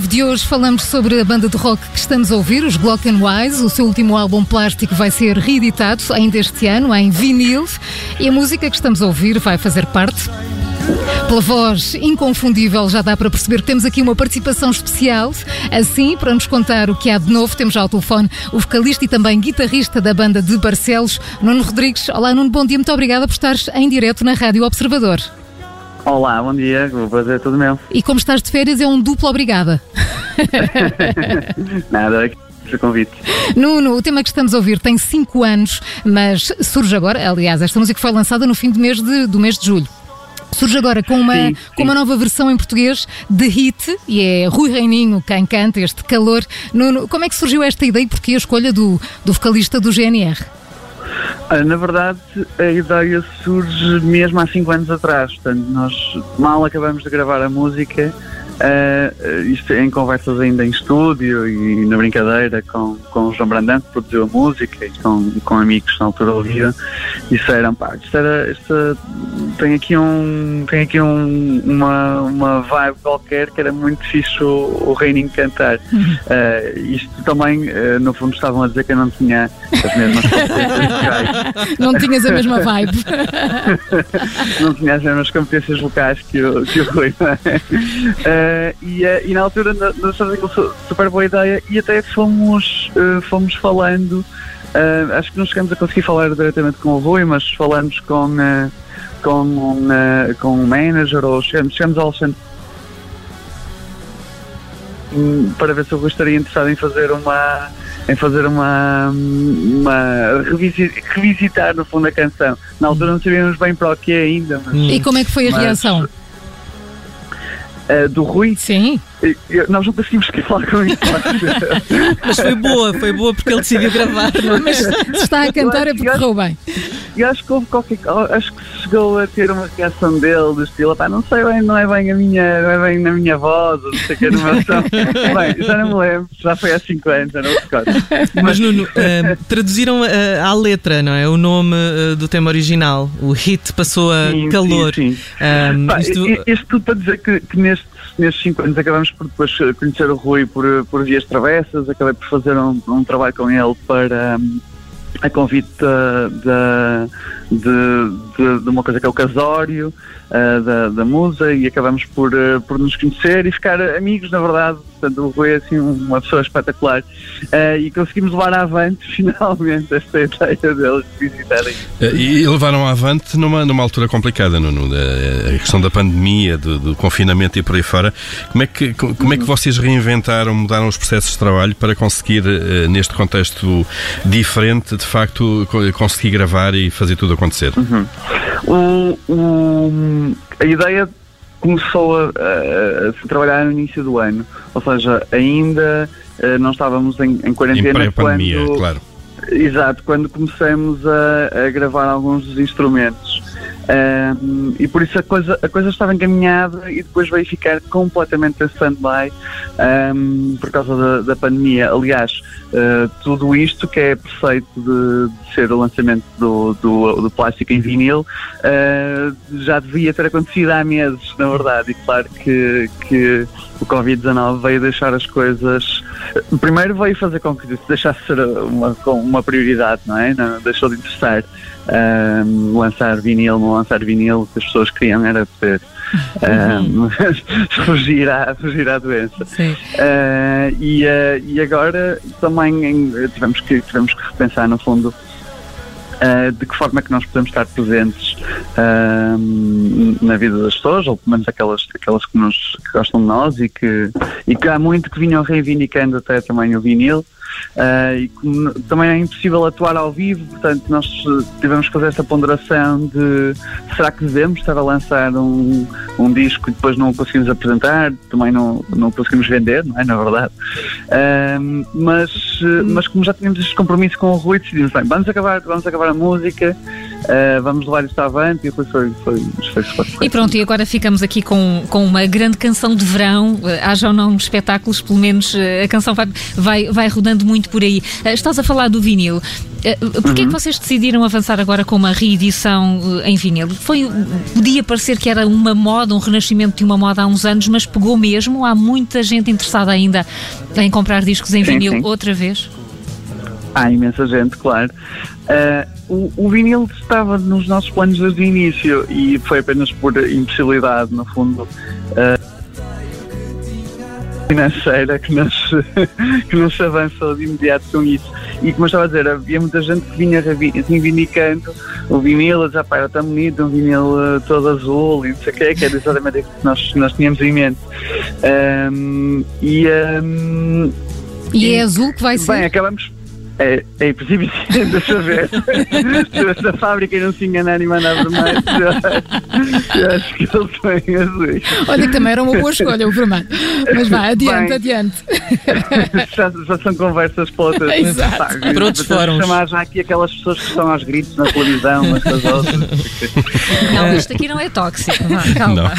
Vivo de hoje falamos sobre a banda de rock que estamos a ouvir, os Glock Wise. O seu último álbum plástico vai ser reeditado ainda este ano em vinil e a música que estamos a ouvir vai fazer parte pela voz inconfundível, já dá para perceber que temos aqui uma participação especial. Assim, para nos contar o que há de novo, temos ao telefone o vocalista e também guitarrista da banda de Barcelos, Nuno Rodrigues. Olá, Nuno, bom dia, muito obrigada por estares em direto na Rádio Observador. Olá, bom dia, o prazer é todo meu. E como estás de férias, é um duplo obrigada. Nada, o convite. Nuno, o tema que estamos a ouvir tem 5 anos, mas surge agora, aliás, esta música foi lançada no fim do mês de, do mês de julho. Surge agora com uma, sim, sim. com uma nova versão em português de Hit, e é Rui Reininho quem canta este calor. Nuno, como é que surgiu esta ideia e porquê a escolha do, do vocalista do GNR? Ah, na verdade, a ideia surge mesmo há 5 anos atrás. Portanto, nós mal acabamos de gravar a música Uh, isto em conversas ainda em estúdio e na brincadeira com, com o João Brandão, que produziu a música, e com, com amigos na altura ouviram, disseram, pá, isto era, isto, tem aqui, um, tem aqui um, uma, uma vibe qualquer que era muito fixe o, o Reininho cantar. Uh, isto também, uh, no fundo, estavam a dizer que eu não tinha as mesmas competências. Não tinhas a mesma vibe. não tinha as mesmas competências vocais que o, que o Rui, Uh, e, uh, e, na altura nós achamos aquilo super boa ideia e até fomos, uh, fomos falando, acho que não chegamos a conseguir falar diretamente com o Rui, mas falamos com, com, um, com um manager ou chegamos, chegamos ao Alexandre hum, para ver se eu gostaria interessado em fazer uma em fazer uma, uma revisitar no fundo a canção. Na altura não sabíamos bem para o que ainda. Mas, e como é que foi a mas, reação? uh, do Rui. Sim. Eu, nós não conseguimos falar com isso. Mas foi boa, foi boa porque ele decidiu gravar. Não? É? Mas se está a cantar é porque correu bem. E acho que houve qualquer acho que chegou a ter uma reação dele do estilo, pá, não sei bem, não é bem a minha, não é bem na minha voz, não sei o que, no meu som. bem, já não me lembro, já foi há 5 anos, já não recordo. Mas, Mas Nuno, uh, traduziram uh, à letra, não é? O nome uh, do tema original, o hit passou a sim, calor. Sim, sim. Um, pá, isto... isto tudo para dizer que, que neste nestes 5 anos acabamos por depois conhecer o Rui por, por vias travessas, acabei por fazer um, um trabalho com ele para, a convite da, de, de, de, uma coisa que é o casório uh, da, da musa e acabamos por, uh, por nos conhecer e ficar amigos, na verdade. Portanto, o Rui é assim uma pessoa espetacular uh, e conseguimos levar avante finalmente esta ideia deles visitarem. E levaram avante numa, numa altura complicada, Nuno, a questão da pandemia, do, do, confinamento e por aí fora. Como é, que, como é que vocês reinventaram, mudaram os processos de trabalho para conseguir, neste contexto diferente, de facto, conseguir gravar e fazer tudo acontecer? Uhum. O, o, a ideia começou a, a, a, se trabalhar no início do ano, ou seja, ainda uh, não estávamos em, em quarentena em quando, claro. Exato, quando começamos a, a gravar alguns dos instrumentos. Um, e por isso a coisa, a coisa estava encaminhada e depois veio ficar completamente em stand-by um, por causa da, da pandemia. Aliás, uh, tudo isto que é preceito de, de, ser o lançamento do, do, do plástico em vinil uh, já devia ter acontecido há meses, na verdade. E claro que, que o Covid-19 veio deixar as coisas. Primeiro veio fazer com que isso deixasse ser uma, uma prioridade, não é? Não, deixou de interessar um, lançar vinil, não lançar vinil, o que as pessoas queriam era poder um, fugir, à, fugir à doença. Uh, e, uh, e agora também em, tivemos, que, tivemos que repensar, no fundo, Uh, de que forma é que nós podemos estar presentes uh, na vida das pessoas, ou pelo menos aquelas, aquelas que, nos, que gostam de nós e que, e que há muito que vinham reivindicando até também o vinil. Uh, e também é impossível atuar ao vivo, portanto nós tivemos que fazer esta ponderação de será que devemos estar a lançar um, um disco e depois não o conseguimos apresentar, também não, não conseguimos vender, não é? Na verdade. Uh, mas, mas como já tínhamos este compromisso com o Rui, decidimos, bem, vamos acabar, vamos acabar a música uh, vamos levar isto avante e foi, foi, foi, foi, foi E pronto, e agora ficamos aqui com, com uma grande canção de verão, uh, haja ou não espetáculos, pelo menos uh, a canção vai, vai, vai rodando muito por aí. Uh, estás a falar do vinil. Uh, Porquê uhum. é que vocês decidiram avançar agora com uma reedição em vinil? Foi, podia parecer que era uma moda, um renascimento de uma moda há uns anos, mas pegou mesmo? Há muita gente interessada ainda em comprar discos em sim, vinil sim. outra vez? Há imensa gente, claro. Uh, o, o, vinil estava nos nossos planos desde o início e foi apenas por impossibilidade, no fundo. Uh, financeira que nos, que nos avançou de imediato com isso. E como eu estava a dizer, havia muita gente que vinha reivindicando o vinil, já pá, era tão bonito, um vinil uh, todo azul e não sei o que, que era exatamente aquilo que nós, nós tínhamos em mente. Um, e, um, e, e é azul que vai ser? Bem, acabamos é, é impossível deixa ver. Se esta fábrica não se enganar e mandar vermelho, eu acho que ele tem azuis. Olha que também era uma boa escolha o vermelho. Mas vá, adiante, Bem, adiante. Já, já, são conversas para outras. Exato. Para outros fóruns. chamar já aqui aquelas pessoas que estão aos gritos na televisão, estas outras. Não, isto aqui não é tóxico. Vá, calma.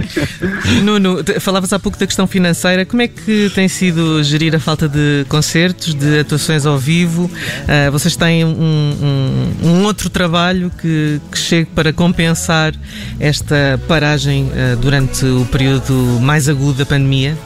Nuno, falavas há pouco da questão financeira. Como é que tem sido gerir a falta de concertos, de atuações ao vivo. Uh, vocês têm um, um, um outro trabalho que, que chegue para compensar esta paragem uh, durante o período mais agudo da pandemia?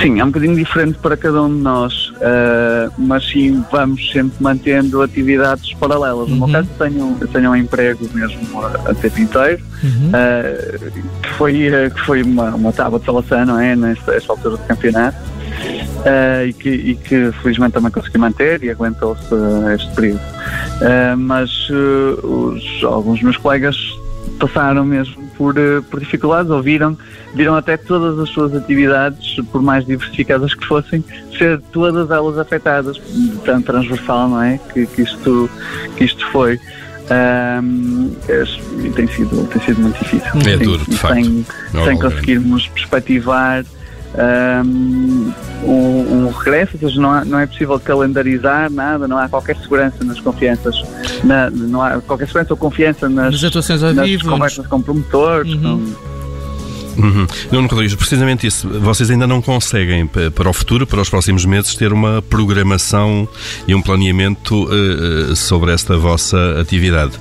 Sim, é um bocadinho diferente para cada um de nós, uh, mas sim vamos sempre mantendo atividades paralelas. No meu uhum. caso, tenho, tenho um emprego mesmo a, a tempo inteiro, uhum. uh, que foi, que foi uma, uma tábua de salvação, não é? Nesta altura do campeonato uh, e, que, e, que, felizmente também consegui manter e aguentou-se uh, este período. Uh, mas os, alguns dos meus colegas passaram mesmo por, por dificuldades, ouviram, viram até todas as suas atividades, por mais diversificadas que fossem, ser todas elas afetadas, tão transversal, não é? Que, que, isto, que isto foi. Um, é, tem, sido, tem sido muito difícil. É duro, de facto. Sem, sem conseguirmos perspectivar um, um, regresso, ou seja, não, há, não é possível calendarizar nada, não há qualquer segurança nas confianças, na, não há qualquer segurança ou confiança nas, nas atuações ao nas vivo, conversas com promotores. Uhum. Uhum. Nuno Rodrigues, precisamente isso, vocês ainda não conseguem para o futuro, para os próximos meses, ter uma programação e um planeamento uh, sobre esta vossa atividade.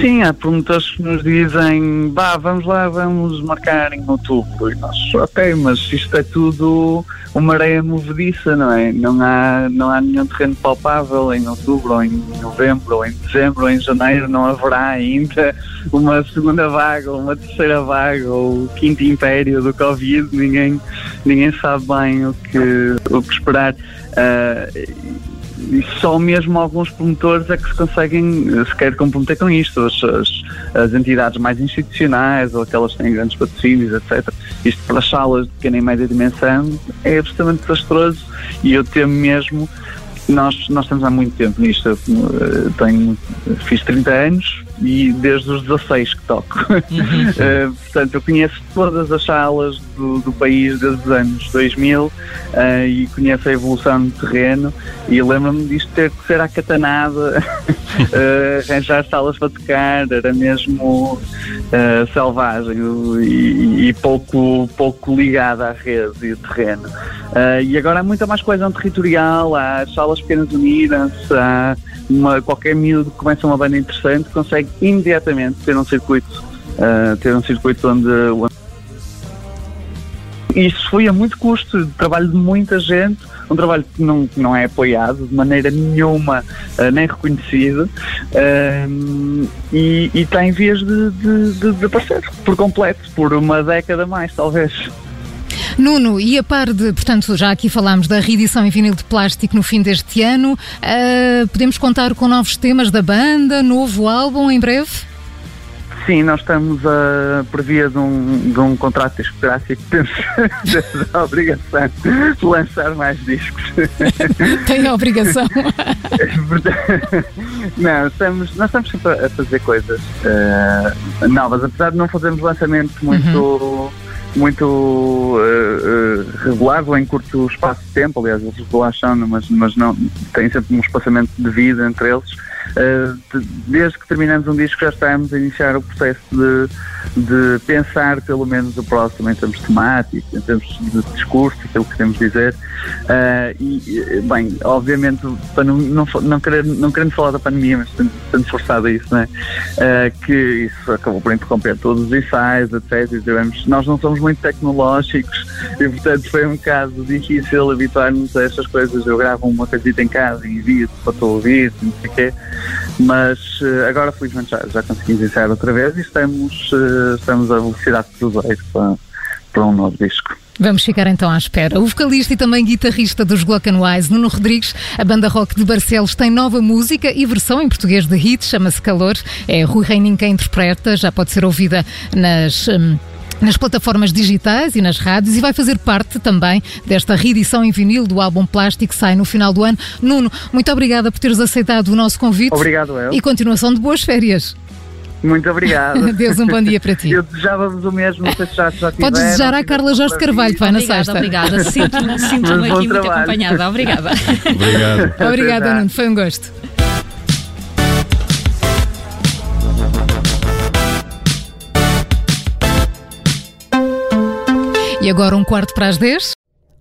Sim, há promotores que nos dizem, vá, vamos lá, vamos marcar em outubro. E nós, ok, mas isto é tudo uma areia movediça, não é? Não há, não há nenhum terreno palpável em outubro, ou em novembro, ou em dezembro, ou em janeiro, não haverá ainda uma segunda vaga, ou uma terceira vaga, ou o quinto império do Covid, ninguém, ninguém sabe bem o que, o que esperar. Uh, e só mesmo alguns promotores é que se conseguem sequer comprometer com isto. As, as, as, entidades mais institucionais ou aquelas que têm grandes patrocínios, etc. Isto para as salas de pequena e média dimensão é absolutamente desastroso e eu temo mesmo. Nós, nós estamos há muito tempo nisto. Eu tenho, fiz 30 anos, e desde os 16 que toco. Uhum. uh, portanto, eu conheço todas as salas do, do país desde os anos 2000 uh, eh, e conheço a evolução do terreno e lembro-me disto ter que ser acatanada, uh, arranjar salas para tocar, era mesmo selvagem e, e, pouco, pouco ligada à rede e ao terreno. e agora há muita mais coisa territorial, há salas pequenas unidas, há uma, qualquer miúdo que começa uma banda interessante consegue imediatamente ter um circuito, uh, ter um circuito onde, onde isso foi a muito custo de trabalho de muita gente, um trabalho que não, que não é apoiado de maneira nenhuma, uh, nem reconhecido, uh, e, e tem vias de, de, de, de aparecer por completo, por uma década mais, talvez. Nuno, e a par de, portanto, já aqui falámos da reedição em vinil de plástico no fim deste ano, uh, podemos contar com novos temas da banda, novo álbum em breve? Sim, nós estamos a previa de um, de um contrato discográfico temos a obrigação de lançar mais discos. Tem a obrigação. não, estamos, nós estamos sempre a fazer coisas uh, novas, apesar de não fazermos lançamentos muito. Uhum muito uh, uh, regulado em curto espaço de tempo, aliás, eles relaxam, mas, mas não, têm sempre um espaçamento de vida entre eles. Uh, desde que terminamos um disco já estamos a iniciar o processo de, de pensar pelo menos o próximo em termos temáticos, em termos de discurso, aquilo que queremos dizer. Uh, e, bem, obviamente, para não, não, não, querer, não querendo falar da pandemia, mas estando forçado a isso, né? Uh, que isso acabou por interromper todos os ensaios, etc. E tivemos, nós não somos muito tecnológicos e, portanto, foi um bocado difícil habituar-nos a estas coisas. Eu gravo uma coisita em casa e envio para ouvir, não sei o quê. Mas uh, agora, felizmente, já, já conseguimos ensaiar outra vez e estamos, estamos a velocidade de cruzeiro para, para um novo disco. Vamos ficar então à espera. O vocalista e também guitarrista dos Glockenwise, Nuno Rodrigues, a banda rock de Barcelos tem nova música e versão em português de hit, chama-se Calor. É Rui Reining quem interpreta, já pode ser ouvida nas. Hum, nas plataformas digitais e nas rádios e vai fazer parte também desta reedição em vinil do álbum Plástico que sai no final do ano. Nuno, muito obrigada por teres aceitado o nosso convite. Obrigado, El. E continuação de boas férias. Muito obrigado. Deus, um bom dia para ti. Eu desejava-vos o mesmo, não sei se já, já Podes desejar à Carla Jorge Carvalho, vai na sexta. Obrigada, sinto-me sinto aqui muito trabalho. acompanhada. Obrigada. Obrigado. Obrigada, Nuno, foi um gosto. E agora um quarto para as 10.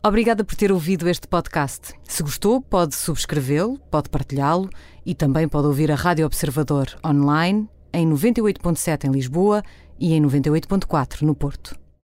Obrigada por ter ouvido este podcast. Se gostou, pode subscrevê-lo, pode partilhá-lo e também pode ouvir a Rádio Observador online em 98.7 em Lisboa e em 98.4 no Porto.